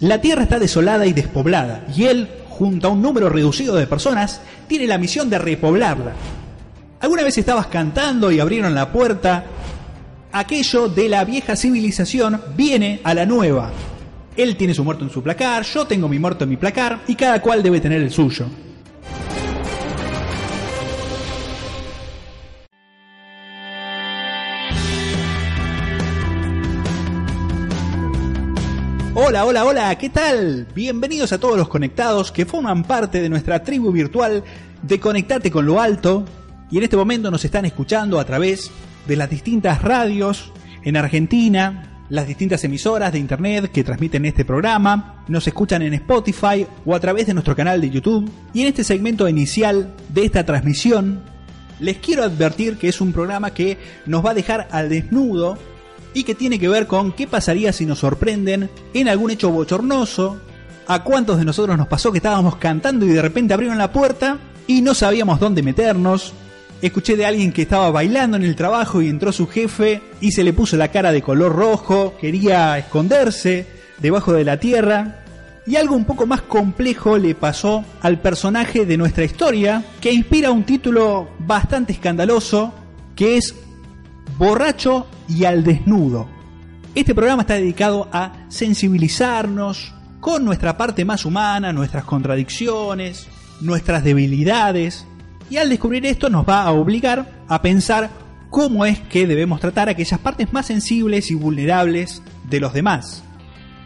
La Tierra está desolada y despoblada, y él, junto a un número reducido de personas, tiene la misión de repoblarla. ¿Alguna vez estabas cantando y abrieron la puerta? Aquello de la vieja civilización viene a la nueva. Él tiene su muerto en su placar, yo tengo mi muerto en mi placar, y cada cual debe tener el suyo. Hola, hola, hola, ¿qué tal? Bienvenidos a todos los conectados que forman parte de nuestra tribu virtual de Conectate con lo Alto. Y en este momento nos están escuchando a través de las distintas radios en Argentina, las distintas emisoras de internet que transmiten este programa, nos escuchan en Spotify o a través de nuestro canal de YouTube. Y en este segmento inicial de esta transmisión les quiero advertir que es un programa que nos va a dejar al desnudo y que tiene que ver con qué pasaría si nos sorprenden en algún hecho bochornoso, a cuántos de nosotros nos pasó que estábamos cantando y de repente abrieron la puerta y no sabíamos dónde meternos. Escuché de alguien que estaba bailando en el trabajo y entró su jefe y se le puso la cara de color rojo, quería esconderse debajo de la tierra. Y algo un poco más complejo le pasó al personaje de nuestra historia, que inspira un título bastante escandaloso, que es Borracho y al desnudo. Este programa está dedicado a sensibilizarnos con nuestra parte más humana, nuestras contradicciones, nuestras debilidades, y al descubrir esto nos va a obligar a pensar cómo es que debemos tratar aquellas partes más sensibles y vulnerables de los demás.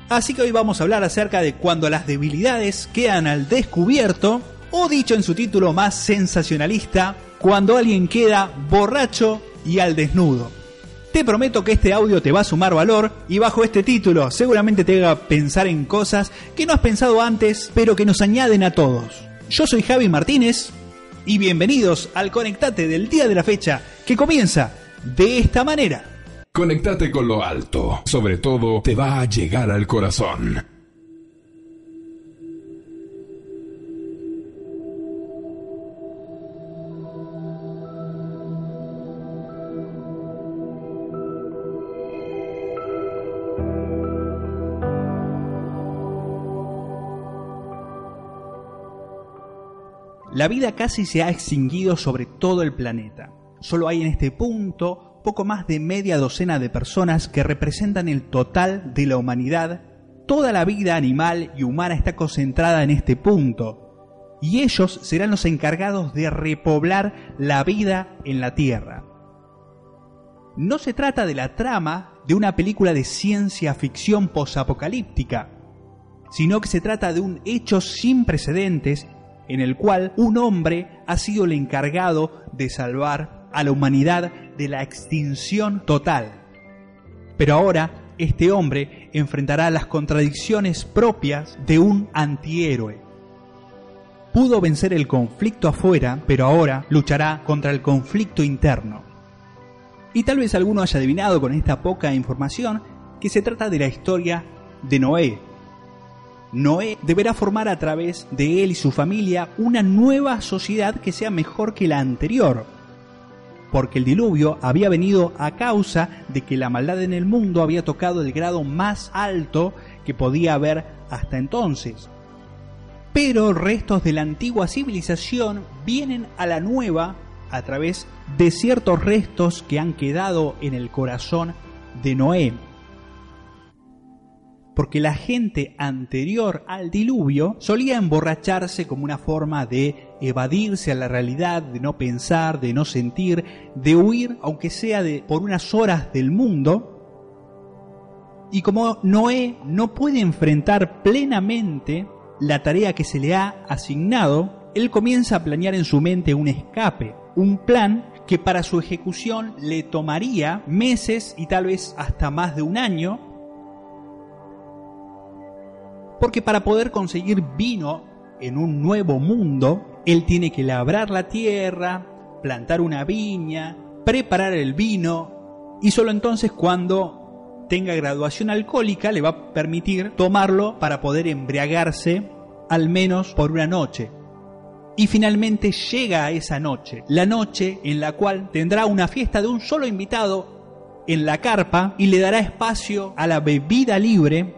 Así que hoy vamos a hablar acerca de cuando las debilidades quedan al descubierto, o dicho en su título más sensacionalista, cuando alguien queda borracho y al desnudo. Te prometo que este audio te va a sumar valor y bajo este título seguramente te haga pensar en cosas que no has pensado antes, pero que nos añaden a todos. Yo soy Javi Martínez y bienvenidos al Conectate del día de la fecha que comienza de esta manera. Conectate con lo alto, sobre todo te va a llegar al corazón. La vida casi se ha extinguido sobre todo el planeta. Solo hay en este punto poco más de media docena de personas que representan el total de la humanidad. Toda la vida animal y humana está concentrada en este punto, y ellos serán los encargados de repoblar la vida en la Tierra. No se trata de la trama de una película de ciencia ficción posapocalíptica, sino que se trata de un hecho sin precedentes en el cual un hombre ha sido el encargado de salvar a la humanidad de la extinción total. Pero ahora este hombre enfrentará las contradicciones propias de un antihéroe. Pudo vencer el conflicto afuera, pero ahora luchará contra el conflicto interno. Y tal vez alguno haya adivinado con esta poca información que se trata de la historia de Noé, Noé deberá formar a través de él y su familia una nueva sociedad que sea mejor que la anterior, porque el diluvio había venido a causa de que la maldad en el mundo había tocado el grado más alto que podía haber hasta entonces. Pero restos de la antigua civilización vienen a la nueva a través de ciertos restos que han quedado en el corazón de Noé porque la gente anterior al diluvio solía emborracharse como una forma de evadirse a la realidad, de no pensar, de no sentir, de huir, aunque sea de, por unas horas del mundo. Y como Noé no puede enfrentar plenamente la tarea que se le ha asignado, él comienza a planear en su mente un escape, un plan que para su ejecución le tomaría meses y tal vez hasta más de un año, porque para poder conseguir vino en un nuevo mundo, él tiene que labrar la tierra, plantar una viña, preparar el vino, y solo entonces cuando tenga graduación alcohólica le va a permitir tomarlo para poder embriagarse al menos por una noche. Y finalmente llega a esa noche, la noche en la cual tendrá una fiesta de un solo invitado en la carpa y le dará espacio a la bebida libre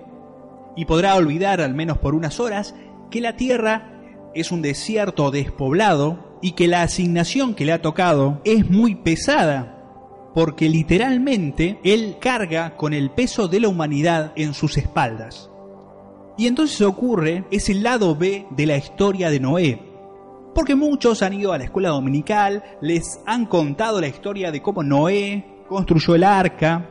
y podrá olvidar al menos por unas horas que la tierra es un desierto despoblado y que la asignación que le ha tocado es muy pesada porque literalmente él carga con el peso de la humanidad en sus espaldas. Y entonces ocurre ese lado B de la historia de Noé, porque muchos han ido a la escuela dominical, les han contado la historia de cómo Noé construyó el arca,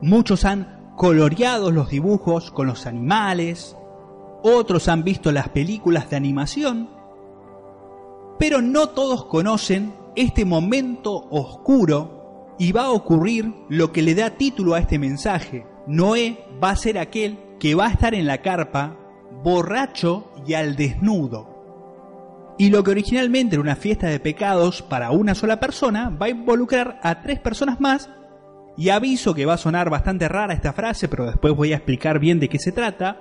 muchos han coloreado los dibujos con los animales, otros han visto las películas de animación, pero no todos conocen este momento oscuro y va a ocurrir lo que le da título a este mensaje. Noé va a ser aquel que va a estar en la carpa borracho y al desnudo. Y lo que originalmente era una fiesta de pecados para una sola persona va a involucrar a tres personas más. Y aviso que va a sonar bastante rara esta frase, pero después voy a explicar bien de qué se trata.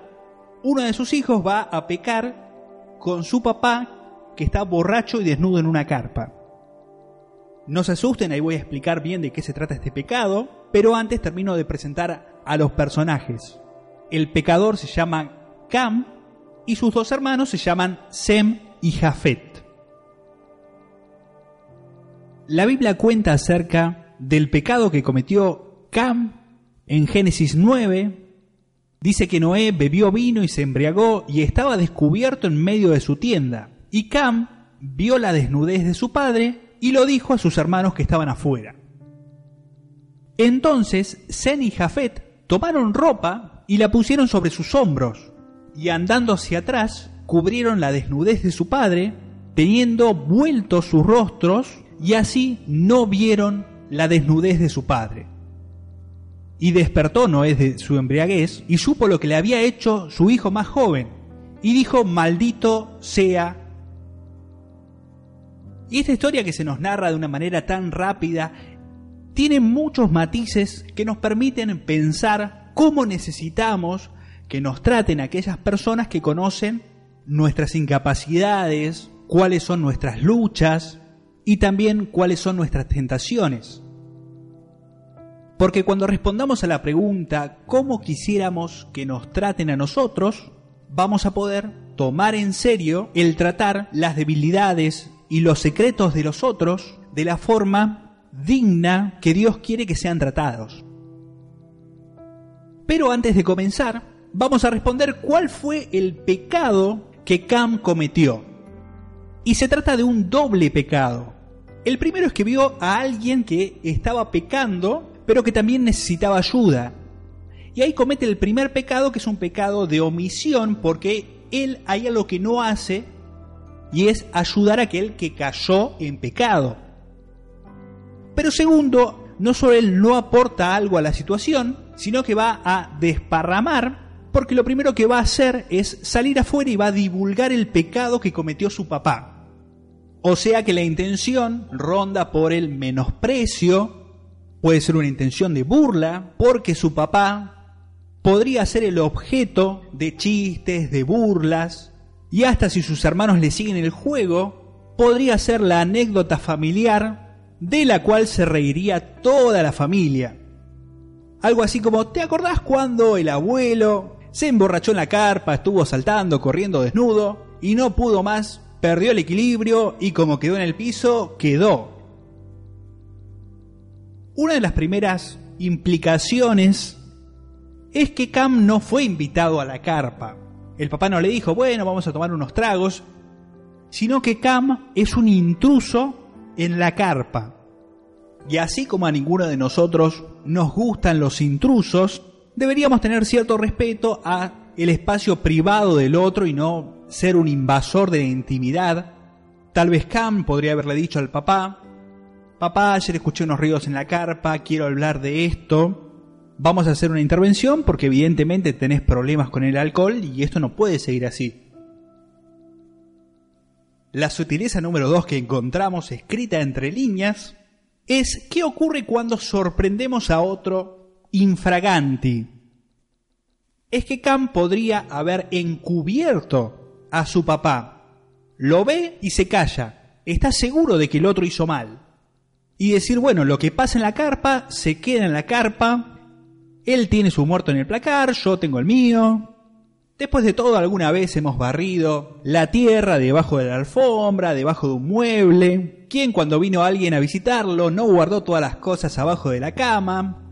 Uno de sus hijos va a pecar con su papá que está borracho y desnudo en una carpa. No se asusten, ahí voy a explicar bien de qué se trata este pecado, pero antes termino de presentar a los personajes. El pecador se llama Cam y sus dos hermanos se llaman Sem y Jafet. La Biblia cuenta acerca del pecado que cometió Cam en Génesis 9. Dice que Noé bebió vino y se embriagó y estaba descubierto en medio de su tienda. Y Cam vio la desnudez de su padre y lo dijo a sus hermanos que estaban afuera. Entonces Zen y Jafet tomaron ropa y la pusieron sobre sus hombros, y andando hacia atrás cubrieron la desnudez de su padre, teniendo vueltos sus rostros, y así no vieron la desnudez de su padre. Y despertó Noé de su embriaguez, y supo lo que le había hecho su hijo más joven, y dijo, maldito sea. Y esta historia que se nos narra de una manera tan rápida, tiene muchos matices que nos permiten pensar cómo necesitamos que nos traten aquellas personas que conocen nuestras incapacidades, cuáles son nuestras luchas y también cuáles son nuestras tentaciones. Porque cuando respondamos a la pregunta ¿cómo quisiéramos que nos traten a nosotros? vamos a poder tomar en serio el tratar las debilidades y los secretos de los otros de la forma digna que Dios quiere que sean tratados. Pero antes de comenzar, vamos a responder cuál fue el pecado que Cam cometió. Y se trata de un doble pecado. El primero es que vio a alguien que estaba pecando, pero que también necesitaba ayuda. Y ahí comete el primer pecado, que es un pecado de omisión, porque él hay algo que no hace, y es ayudar a aquel que cayó en pecado. Pero segundo, no solo él no aporta algo a la situación, sino que va a desparramar porque lo primero que va a hacer es salir afuera y va a divulgar el pecado que cometió su papá. O sea que la intención ronda por el menosprecio, puede ser una intención de burla, porque su papá podría ser el objeto de chistes, de burlas, y hasta si sus hermanos le siguen el juego, podría ser la anécdota familiar de la cual se reiría toda la familia. Algo así como, ¿te acordás cuando el abuelo se emborrachó en la carpa, estuvo saltando, corriendo desnudo y no pudo más, perdió el equilibrio y como quedó en el piso, quedó. Una de las primeras implicaciones es que Cam no fue invitado a la carpa. El papá no le dijo, bueno, vamos a tomar unos tragos, sino que Cam es un intruso en la carpa. Y así como a ninguno de nosotros nos gustan los intrusos, deberíamos tener cierto respeto a el espacio privado del otro y no ser un invasor de la intimidad. Tal vez Cam podría haberle dicho al papá, papá, ayer escuché unos ruidos en la carpa, quiero hablar de esto. vamos a hacer una intervención porque evidentemente tenés problemas con el alcohol y esto no puede seguir así. La sutileza número 2 que encontramos escrita entre líneas es qué ocurre cuando sorprendemos a otro infraganti. Es que Cam podría haber encubierto a su papá. Lo ve y se calla. Está seguro de que el otro hizo mal. Y decir, bueno, lo que pasa en la carpa se queda en la carpa. Él tiene su muerto en el placar, yo tengo el mío. Después de todo, alguna vez hemos barrido la tierra debajo de la alfombra, debajo de un mueble. ¿Quién cuando vino alguien a visitarlo no guardó todas las cosas abajo de la cama?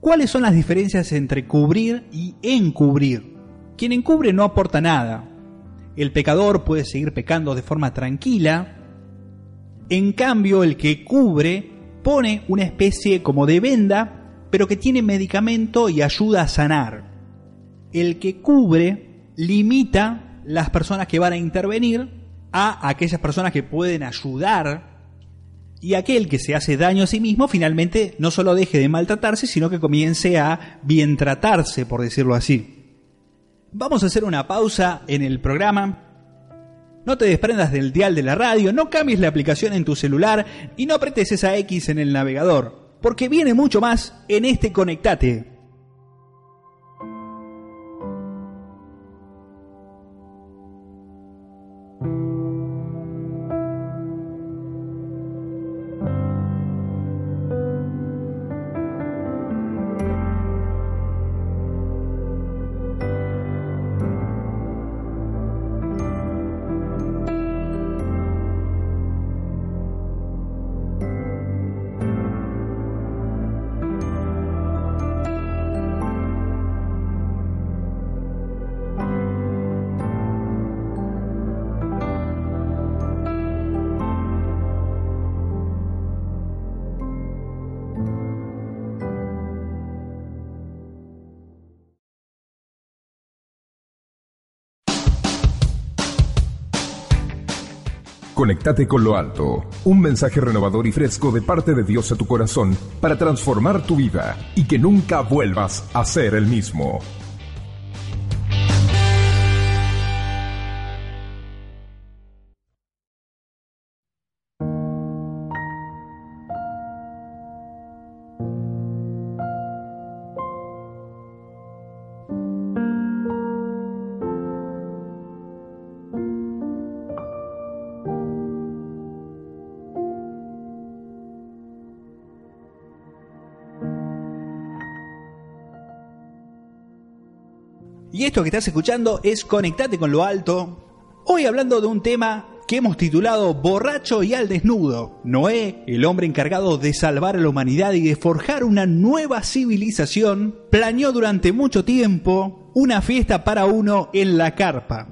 ¿Cuáles son las diferencias entre cubrir y encubrir? Quien encubre no aporta nada. El pecador puede seguir pecando de forma tranquila. En cambio, el que cubre pone una especie como de venda, pero que tiene medicamento y ayuda a sanar el que cubre limita las personas que van a intervenir a aquellas personas que pueden ayudar y aquel que se hace daño a sí mismo finalmente no solo deje de maltratarse, sino que comience a bien tratarse, por decirlo así. Vamos a hacer una pausa en el programa. No te desprendas del dial de la radio, no cambies la aplicación en tu celular y no apretes esa X en el navegador, porque viene mucho más en este Conectate. Conectate con lo alto. Un mensaje renovador y fresco de parte de Dios a tu corazón para transformar tu vida y que nunca vuelvas a ser el mismo. Y esto que estás escuchando es Conectate con lo Alto. Hoy hablando de un tema que hemos titulado Borracho y al desnudo. Noé, el hombre encargado de salvar a la humanidad y de forjar una nueva civilización, planeó durante mucho tiempo una fiesta para uno en la carpa.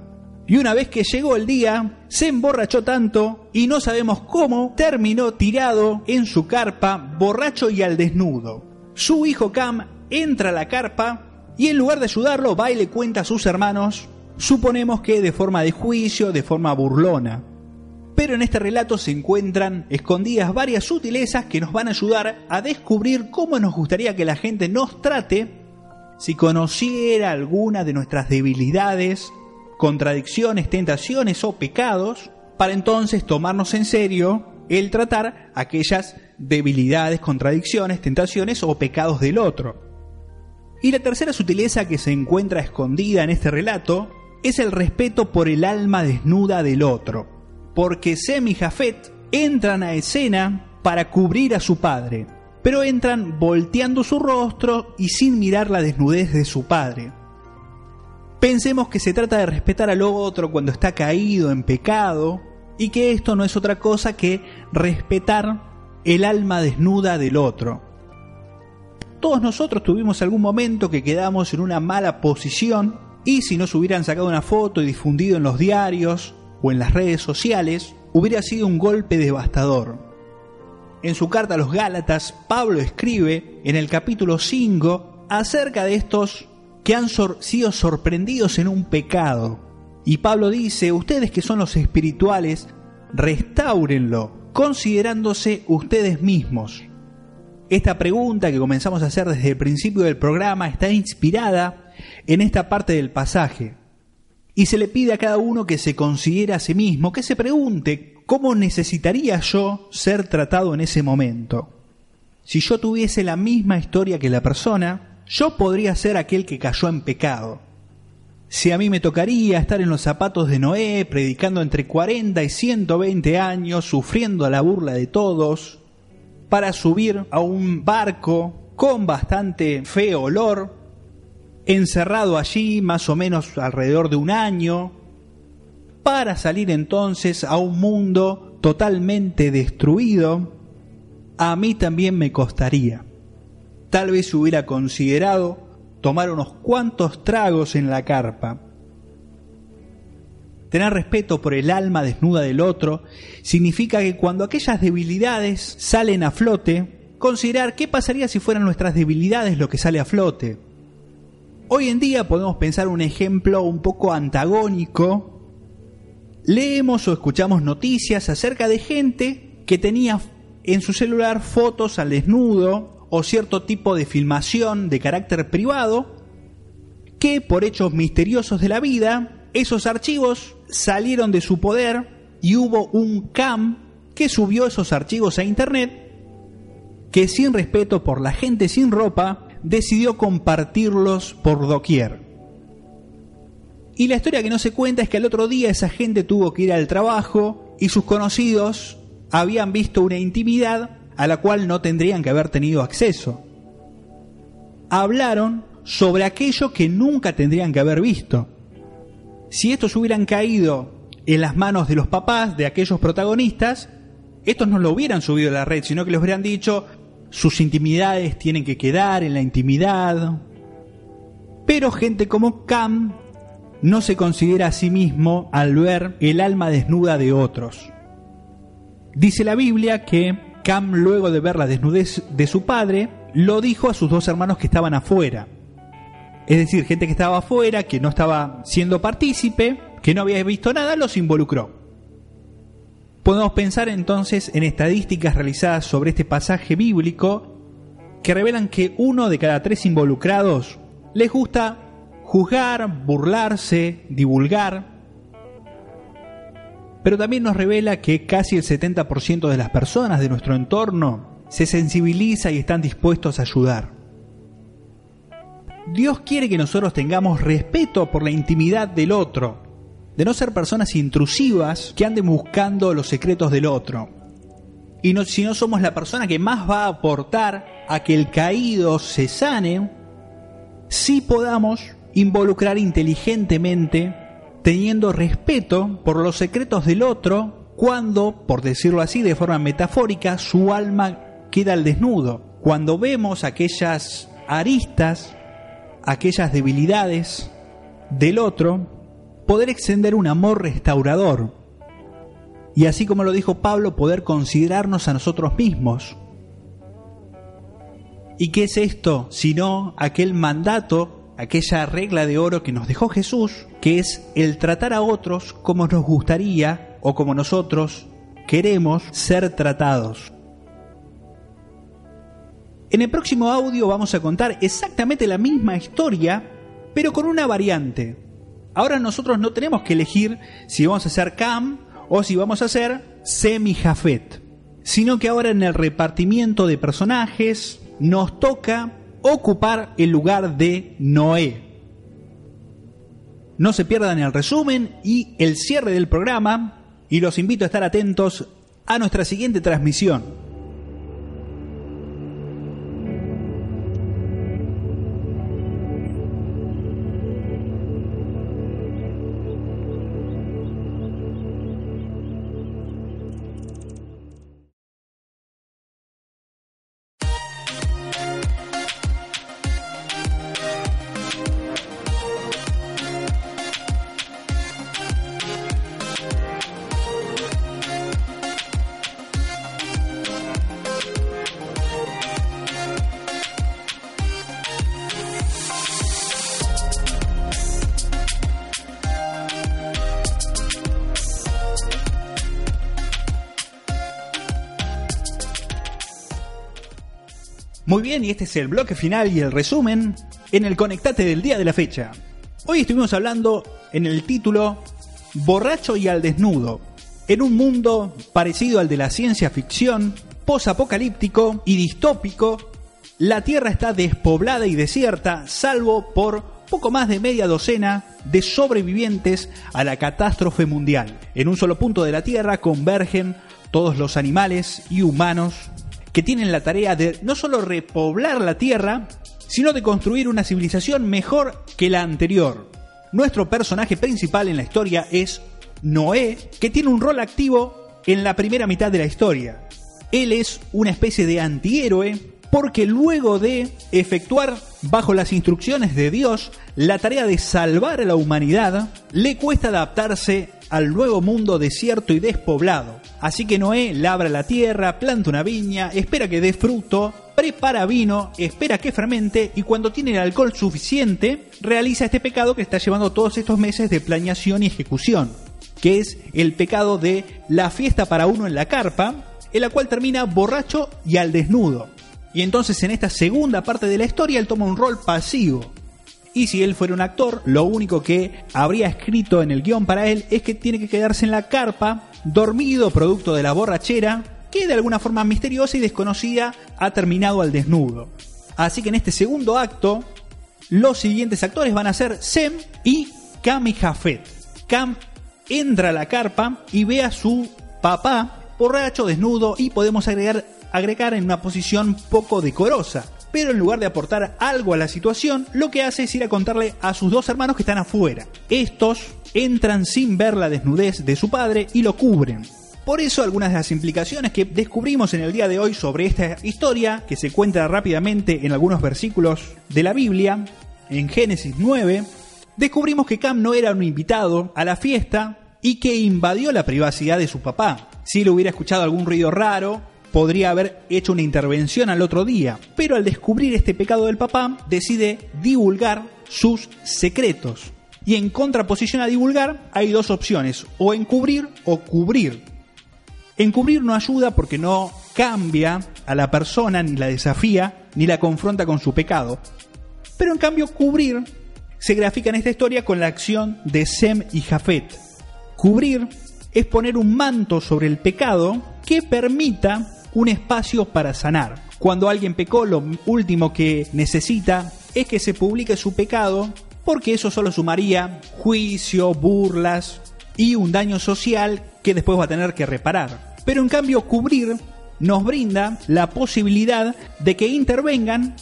Y una vez que llegó el día, se emborrachó tanto y no sabemos cómo terminó tirado en su carpa, borracho y al desnudo. Su hijo Cam entra a la carpa y en lugar de ayudarlo va y le cuenta a sus hermanos, suponemos que de forma de juicio, de forma burlona. Pero en este relato se encuentran escondidas varias sutilezas que nos van a ayudar a descubrir cómo nos gustaría que la gente nos trate si conociera alguna de nuestras debilidades, contradicciones, tentaciones o pecados, para entonces tomarnos en serio el tratar aquellas debilidades, contradicciones, tentaciones o pecados del otro. Y la tercera sutileza que se encuentra escondida en este relato es el respeto por el alma desnuda del otro, porque Sem y Jafet entran a escena para cubrir a su padre, pero entran volteando su rostro y sin mirar la desnudez de su padre. Pensemos que se trata de respetar al otro cuando está caído en pecado y que esto no es otra cosa que respetar el alma desnuda del otro. Todos nosotros tuvimos algún momento que quedamos en una mala posición y si nos hubieran sacado una foto y difundido en los diarios o en las redes sociales, hubiera sido un golpe devastador. En su carta a los Gálatas, Pablo escribe en el capítulo 5 acerca de estos que han sido sorprendidos en un pecado. Y Pablo dice, ustedes que son los espirituales, restáurenlo, considerándose ustedes mismos esta pregunta que comenzamos a hacer desde el principio del programa está inspirada en esta parte del pasaje. Y se le pide a cada uno que se considere a sí mismo, que se pregunte cómo necesitaría yo ser tratado en ese momento. Si yo tuviese la misma historia que la persona, yo podría ser aquel que cayó en pecado. Si a mí me tocaría estar en los zapatos de Noé, predicando entre 40 y 120 años, sufriendo la burla de todos, para subir a un barco con bastante feo olor, encerrado allí más o menos alrededor de un año, para salir entonces a un mundo totalmente destruido, a mí también me costaría. Tal vez hubiera considerado tomar unos cuantos tragos en la carpa. Tener respeto por el alma desnuda del otro significa que cuando aquellas debilidades salen a flote, considerar qué pasaría si fueran nuestras debilidades lo que sale a flote. Hoy en día podemos pensar un ejemplo un poco antagónico. Leemos o escuchamos noticias acerca de gente que tenía en su celular fotos al desnudo o cierto tipo de filmación de carácter privado que por hechos misteriosos de la vida, esos archivos salieron de su poder y hubo un CAM que subió esos archivos a internet que sin respeto por la gente sin ropa decidió compartirlos por doquier. Y la historia que no se cuenta es que al otro día esa gente tuvo que ir al trabajo y sus conocidos habían visto una intimidad a la cual no tendrían que haber tenido acceso. Hablaron sobre aquello que nunca tendrían que haber visto. Si estos hubieran caído en las manos de los papás de aquellos protagonistas, estos no lo hubieran subido a la red, sino que les hubieran dicho, sus intimidades tienen que quedar en la intimidad. Pero gente como Cam no se considera a sí mismo al ver el alma desnuda de otros. Dice la Biblia que Cam, luego de ver la desnudez de su padre, lo dijo a sus dos hermanos que estaban afuera. Es decir, gente que estaba afuera, que no estaba siendo partícipe, que no había visto nada, los involucró. Podemos pensar entonces en estadísticas realizadas sobre este pasaje bíblico que revelan que uno de cada tres involucrados les gusta juzgar, burlarse, divulgar, pero también nos revela que casi el 70% de las personas de nuestro entorno se sensibiliza y están dispuestos a ayudar. Dios quiere que nosotros tengamos respeto por la intimidad del otro, de no ser personas intrusivas que anden buscando los secretos del otro. Y si no somos la persona que más va a aportar a que el caído se sane, sí podamos involucrar inteligentemente teniendo respeto por los secretos del otro cuando, por decirlo así de forma metafórica, su alma queda al desnudo. Cuando vemos aquellas aristas, aquellas debilidades del otro, poder extender un amor restaurador. Y así como lo dijo Pablo, poder considerarnos a nosotros mismos. ¿Y qué es esto sino aquel mandato aquella regla de oro que nos dejó Jesús, que es el tratar a otros como nos gustaría o como nosotros queremos ser tratados. En el próximo audio vamos a contar exactamente la misma historia, pero con una variante. Ahora nosotros no tenemos que elegir si vamos a hacer Cam o si vamos a hacer Semi-Jafet, sino que ahora en el repartimiento de personajes nos toca ocupar el lugar de Noé. No se pierdan el resumen y el cierre del programa y los invito a estar atentos a nuestra siguiente transmisión. Muy bien, y este es el bloque final y el resumen en el Conectate del día de la fecha. Hoy estuvimos hablando en el título Borracho y al desnudo. En un mundo parecido al de la ciencia ficción, posapocalíptico y distópico, la Tierra está despoblada y desierta, salvo por poco más de media docena de sobrevivientes a la catástrofe mundial. En un solo punto de la Tierra convergen todos los animales y humanos que tienen la tarea de no solo repoblar la Tierra, sino de construir una civilización mejor que la anterior. Nuestro personaje principal en la historia es Noé, que tiene un rol activo en la primera mitad de la historia. Él es una especie de antihéroe porque luego de efectuar bajo las instrucciones de Dios la tarea de salvar a la humanidad, le cuesta adaptarse al nuevo mundo desierto y despoblado. Así que Noé labra la tierra, planta una viña, espera que dé fruto, prepara vino, espera que fermente y cuando tiene el alcohol suficiente, realiza este pecado que está llevando todos estos meses de planeación y ejecución, que es el pecado de la fiesta para uno en la carpa, en la cual termina borracho y al desnudo. Y entonces en esta segunda parte de la historia él toma un rol pasivo. Y si él fuera un actor, lo único que habría escrito en el guion para él es que tiene que quedarse en la carpa, dormido producto de la borrachera, que de alguna forma misteriosa y desconocida ha terminado al desnudo. Así que en este segundo acto, los siguientes actores van a ser Sem y Cam y Jafet. Cam entra a la carpa y ve a su papá borracho, desnudo y podemos agregar agregar en una posición poco decorosa. Pero en lugar de aportar algo a la situación, lo que hace es ir a contarle a sus dos hermanos que están afuera. Estos entran sin ver la desnudez de su padre y lo cubren. Por eso algunas de las implicaciones que descubrimos en el día de hoy sobre esta historia, que se cuenta rápidamente en algunos versículos de la Biblia, en Génesis 9, descubrimos que Cam no era un invitado a la fiesta y que invadió la privacidad de su papá. Si le hubiera escuchado algún ruido raro, podría haber hecho una intervención al otro día, pero al descubrir este pecado del papá, decide divulgar sus secretos. Y en contraposición a divulgar, hay dos opciones, o encubrir o cubrir. Encubrir no ayuda porque no cambia a la persona, ni la desafía, ni la confronta con su pecado. Pero en cambio, cubrir se grafica en esta historia con la acción de Sem y Jafet. Cubrir es poner un manto sobre el pecado que permita un espacio para sanar. Cuando alguien pecó, lo último que necesita es que se publique su pecado, porque eso solo sumaría juicio, burlas y un daño social que después va a tener que reparar. Pero en cambio, cubrir nos brinda la posibilidad de que intervengan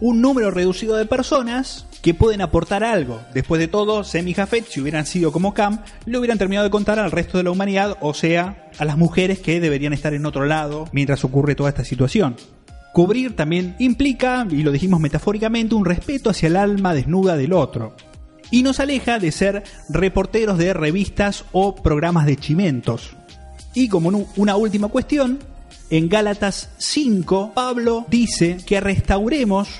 un número reducido de personas que pueden aportar algo. Después de todo, Sem y Jafet, si hubieran sido como Cam, le hubieran terminado de contar al resto de la humanidad, o sea, a las mujeres que deberían estar en otro lado mientras ocurre toda esta situación. Cubrir también implica, y lo dijimos metafóricamente, un respeto hacia el alma desnuda del otro. Y nos aleja de ser reporteros de revistas o programas de chimentos. Y como una última cuestión, en Gálatas 5, Pablo dice que restauremos,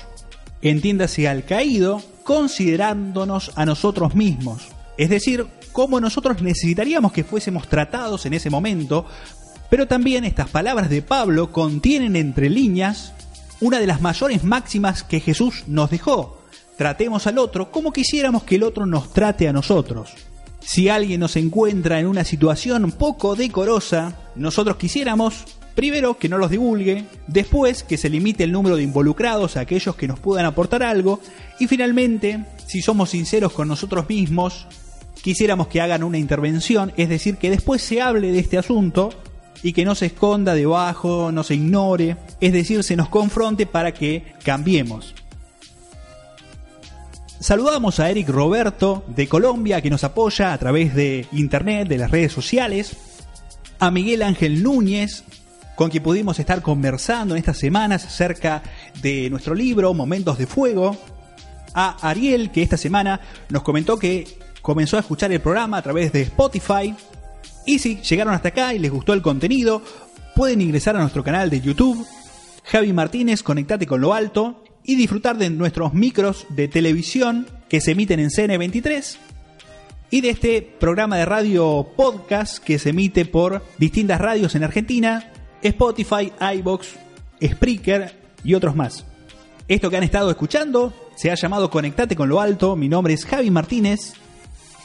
entiéndase al caído, considerándonos a nosotros mismos. Es decir, cómo nosotros necesitaríamos que fuésemos tratados en ese momento, pero también estas palabras de Pablo contienen entre líneas una de las mayores máximas que Jesús nos dejó. Tratemos al otro como quisiéramos que el otro nos trate a nosotros. Si alguien nos encuentra en una situación poco decorosa, nosotros quisiéramos Primero, que no los divulgue, después, que se limite el número de involucrados a aquellos que nos puedan aportar algo, y finalmente, si somos sinceros con nosotros mismos, quisiéramos que hagan una intervención, es decir, que después se hable de este asunto y que no se esconda debajo, no se ignore, es decir, se nos confronte para que cambiemos. Saludamos a Eric Roberto de Colombia que nos apoya a través de internet, de las redes sociales, a Miguel Ángel Núñez con quien pudimos estar conversando en estas semanas acerca de nuestro libro Momentos de Fuego, a Ariel, que esta semana nos comentó que comenzó a escuchar el programa a través de Spotify. Y si llegaron hasta acá y les gustó el contenido, pueden ingresar a nuestro canal de YouTube, Javi Martínez, Conectate con lo Alto, y disfrutar de nuestros micros de televisión que se emiten en CN23 y de este programa de radio podcast que se emite por distintas radios en Argentina Spotify, iBox, Spreaker y otros más. Esto que han estado escuchando se ha llamado Conectate con lo Alto. Mi nombre es Javi Martínez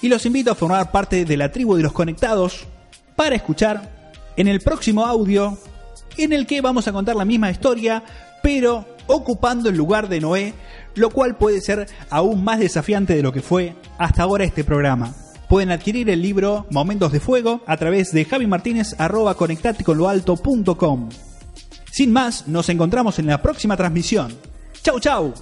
y los invito a formar parte de la tribu de los conectados para escuchar en el próximo audio en el que vamos a contar la misma historia, pero ocupando el lugar de Noé, lo cual puede ser aún más desafiante de lo que fue hasta ahora este programa. Pueden adquirir el libro Momentos de Fuego a través de javimartinez.com. Sin más, nos encontramos en la próxima transmisión. ¡Chau, chau!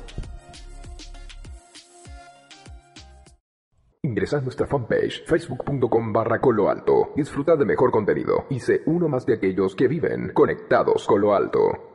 Ingresa a nuestra fanpage facebook.com barra coloalto. Disfruta de mejor contenido y sé uno más de aquellos que viven conectados con lo alto.